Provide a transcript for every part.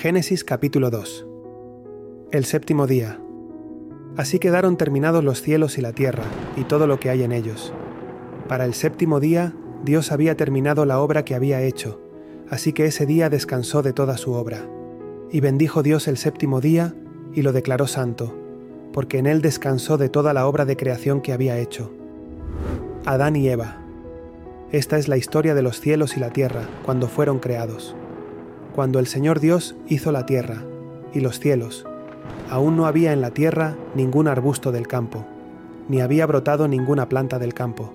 Génesis capítulo 2 El séptimo día. Así quedaron terminados los cielos y la tierra, y todo lo que hay en ellos. Para el séptimo día, Dios había terminado la obra que había hecho, así que ese día descansó de toda su obra. Y bendijo Dios el séptimo día, y lo declaró santo, porque en él descansó de toda la obra de creación que había hecho. Adán y Eva. Esta es la historia de los cielos y la tierra cuando fueron creados cuando el Señor Dios hizo la tierra y los cielos, aún no había en la tierra ningún arbusto del campo, ni había brotado ninguna planta del campo,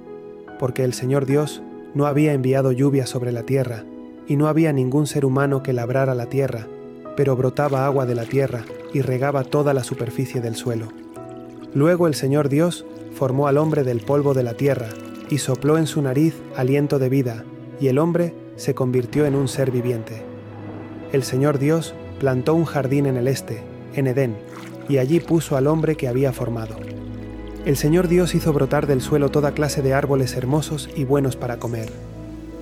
porque el Señor Dios no había enviado lluvia sobre la tierra, y no había ningún ser humano que labrara la tierra, pero brotaba agua de la tierra y regaba toda la superficie del suelo. Luego el Señor Dios formó al hombre del polvo de la tierra, y sopló en su nariz aliento de vida, y el hombre se convirtió en un ser viviente el Señor Dios plantó un jardín en el este, en Edén, y allí puso al hombre que había formado. El Señor Dios hizo brotar del suelo toda clase de árboles hermosos y buenos para comer.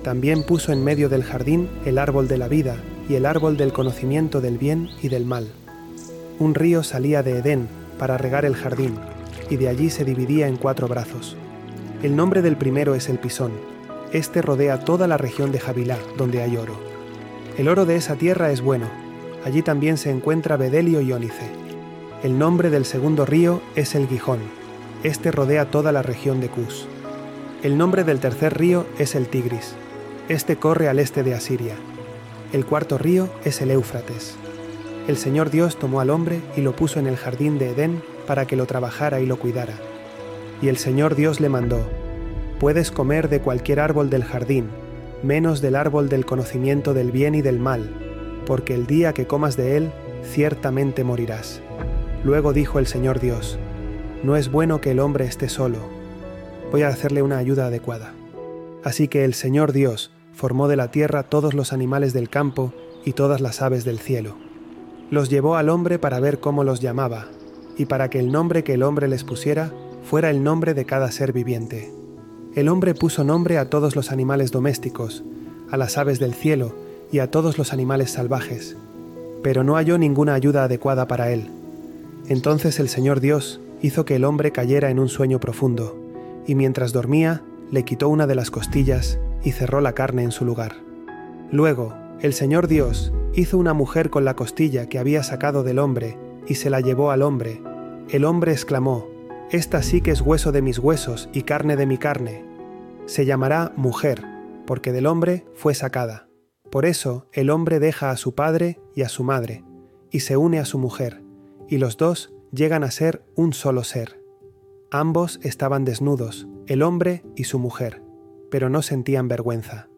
También puso en medio del jardín el árbol de la vida y el árbol del conocimiento del bien y del mal. Un río salía de Edén para regar el jardín, y de allí se dividía en cuatro brazos. El nombre del primero es el Pisón. Este rodea toda la región de Jabilá, donde hay oro. El oro de esa tierra es bueno. Allí también se encuentra bedelio y ónice. El nombre del segundo río es el Gijón. Este rodea toda la región de Cus. El nombre del tercer río es el Tigris. Este corre al este de Asiria. El cuarto río es el Éufrates. El Señor Dios tomó al hombre y lo puso en el jardín de Edén para que lo trabajara y lo cuidara. Y el Señor Dios le mandó, Puedes comer de cualquier árbol del jardín, menos del árbol del conocimiento del bien y del mal, porque el día que comas de él, ciertamente morirás. Luego dijo el Señor Dios, No es bueno que el hombre esté solo, voy a hacerle una ayuda adecuada. Así que el Señor Dios formó de la tierra todos los animales del campo y todas las aves del cielo. Los llevó al hombre para ver cómo los llamaba, y para que el nombre que el hombre les pusiera fuera el nombre de cada ser viviente el hombre puso nombre a todos los animales domésticos, a las aves del cielo y a todos los animales salvajes, pero no halló ninguna ayuda adecuada para él. Entonces el Señor Dios hizo que el hombre cayera en un sueño profundo, y mientras dormía, le quitó una de las costillas y cerró la carne en su lugar. Luego, el Señor Dios hizo una mujer con la costilla que había sacado del hombre y se la llevó al hombre. El hombre exclamó, esta sí que es hueso de mis huesos y carne de mi carne. Se llamará mujer, porque del hombre fue sacada. Por eso el hombre deja a su padre y a su madre, y se une a su mujer, y los dos llegan a ser un solo ser. Ambos estaban desnudos, el hombre y su mujer, pero no sentían vergüenza.